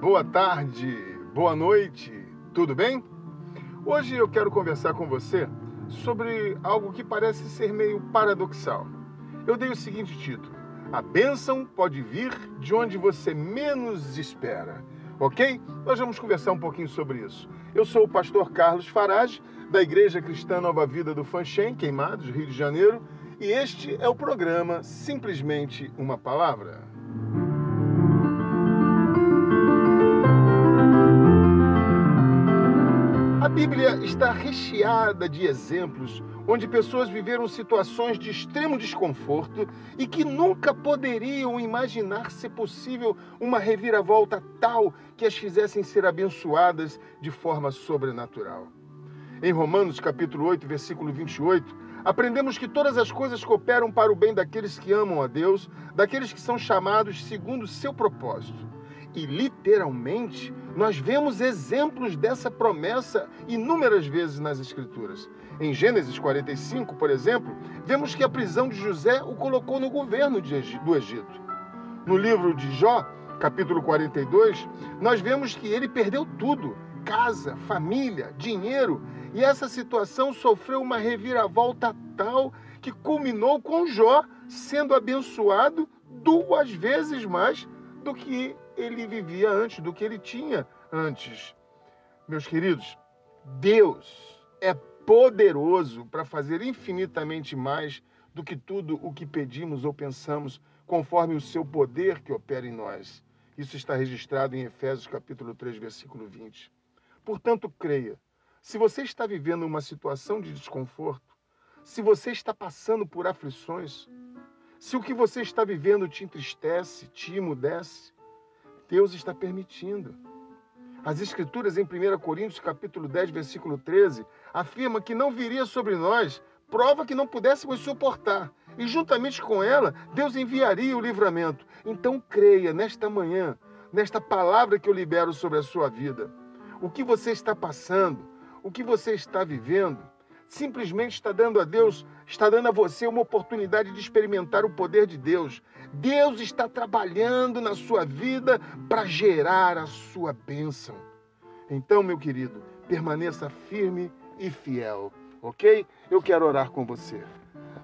boa tarde, boa noite, tudo bem? Hoje eu quero conversar com você sobre algo que parece ser meio paradoxal. Eu dei o seguinte título: A bênção pode vir de onde você menos espera. Ok? Nós vamos conversar um pouquinho sobre isso. Eu sou o pastor Carlos Farage, da Igreja Cristã Nova Vida do Fanchen, Queimados, Rio de Janeiro, e este é o programa Simplesmente uma Palavra. A Bíblia está recheada de exemplos onde pessoas viveram situações de extremo desconforto e que nunca poderiam imaginar ser possível uma reviravolta tal que as fizessem ser abençoadas de forma sobrenatural. Em Romanos capítulo 8, versículo 28, aprendemos que todas as coisas cooperam para o bem daqueles que amam a Deus, daqueles que são chamados segundo o seu propósito. E literalmente, nós vemos exemplos dessa promessa inúmeras vezes nas Escrituras. Em Gênesis 45, por exemplo, vemos que a prisão de José o colocou no governo do Egito. No livro de Jó, capítulo 42, nós vemos que ele perdeu tudo: casa, família, dinheiro, e essa situação sofreu uma reviravolta tal que culminou com Jó sendo abençoado duas vezes mais do que ele vivia antes, do que ele tinha antes. Meus queridos, Deus é poderoso para fazer infinitamente mais do que tudo o que pedimos ou pensamos, conforme o seu poder que opera em nós. Isso está registrado em Efésios capítulo 3, versículo 20. Portanto, creia. Se você está vivendo uma situação de desconforto, se você está passando por aflições, se o que você está vivendo te entristece, te emudece, Deus está permitindo. As escrituras em 1 Coríntios capítulo 10, versículo 13, afirma que não viria sobre nós prova que não pudéssemos suportar. E juntamente com ela, Deus enviaria o livramento. Então creia nesta manhã, nesta palavra que eu libero sobre a sua vida. O que você está passando, o que você está vivendo, simplesmente está dando a Deus, está dando a você uma oportunidade de experimentar o poder de Deus. Deus está trabalhando na sua vida para gerar a sua bênção. Então, meu querido, permaneça firme e fiel, ok? Eu quero orar com você.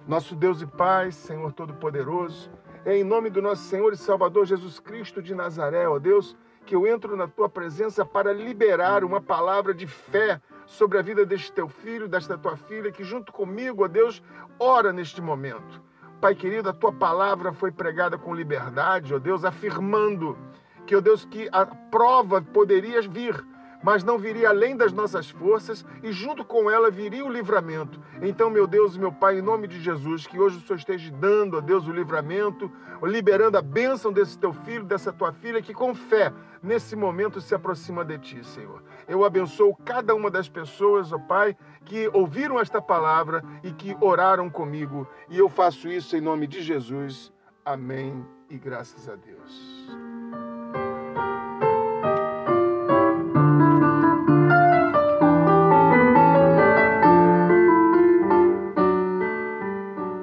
Nosso Deus e Pai, Senhor Todo-Poderoso, é em nome do nosso Senhor e Salvador Jesus Cristo de Nazaré, ó Deus, que eu entro na tua presença para liberar uma palavra de fé sobre a vida deste teu filho, desta tua filha, que junto comigo, ó Deus, ora neste momento. Pai querido, a tua palavra foi pregada com liberdade, ó Deus, afirmando que, ó Deus, que a prova poderia vir, mas não viria além das nossas forças e junto com ela viria o livramento. Então, meu Deus e meu Pai, em nome de Jesus, que hoje o Senhor esteja dando a Deus o livramento, liberando a bênção desse teu filho, dessa tua filha, que com fé, nesse momento, se aproxima de ti, Senhor. Eu abençoo cada uma das pessoas, ó Pai, que ouviram esta palavra e que oraram comigo. E eu faço isso em nome de Jesus. Amém e graças a Deus.